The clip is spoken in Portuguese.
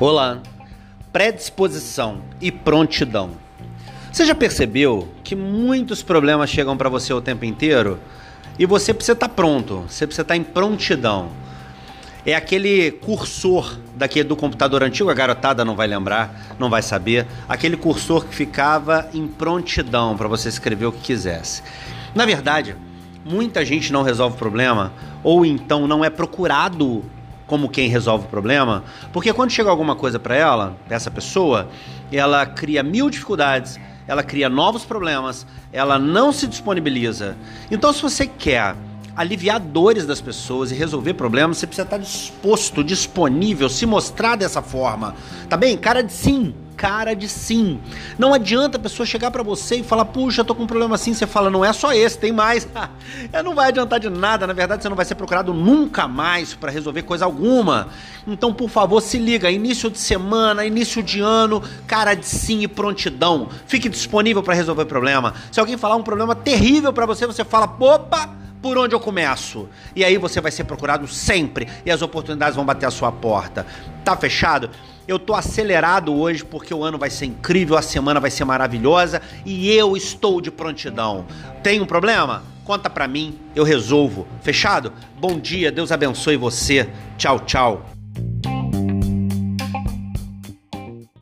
Olá. Predisposição e prontidão. Você já percebeu que muitos problemas chegam para você o tempo inteiro e você precisa estar tá pronto, você precisa estar tá em prontidão. É aquele cursor daqui do computador antigo, a garotada não vai lembrar, não vai saber, aquele cursor que ficava em prontidão para você escrever o que quisesse. Na verdade, muita gente não resolve o problema ou então não é procurado como quem resolve o problema, porque quando chega alguma coisa para ela, essa pessoa, ela cria mil dificuldades, ela cria novos problemas, ela não se disponibiliza. Então, se você quer aliviar dores das pessoas e resolver problemas, você precisa estar disposto, disponível, se mostrar dessa forma. Tá bem? Cara de sim cara de sim. Não adianta a pessoa chegar para você e falar, puxa, tô com um problema assim. Você fala, não é só esse, tem mais. é, não vai adiantar de nada. Na verdade, você não vai ser procurado nunca mais para resolver coisa alguma. Então, por favor, se liga. Início de semana, início de ano, cara de sim e prontidão. Fique disponível para resolver problema. Se alguém falar um problema terrível para você, você fala, opa por onde eu começo? E aí você vai ser procurado sempre e as oportunidades vão bater a sua porta. Tá fechado? Eu tô acelerado hoje porque o ano vai ser incrível, a semana vai ser maravilhosa e eu estou de prontidão. Tem um problema? Conta pra mim, eu resolvo. Fechado? Bom dia, Deus abençoe você. Tchau, tchau.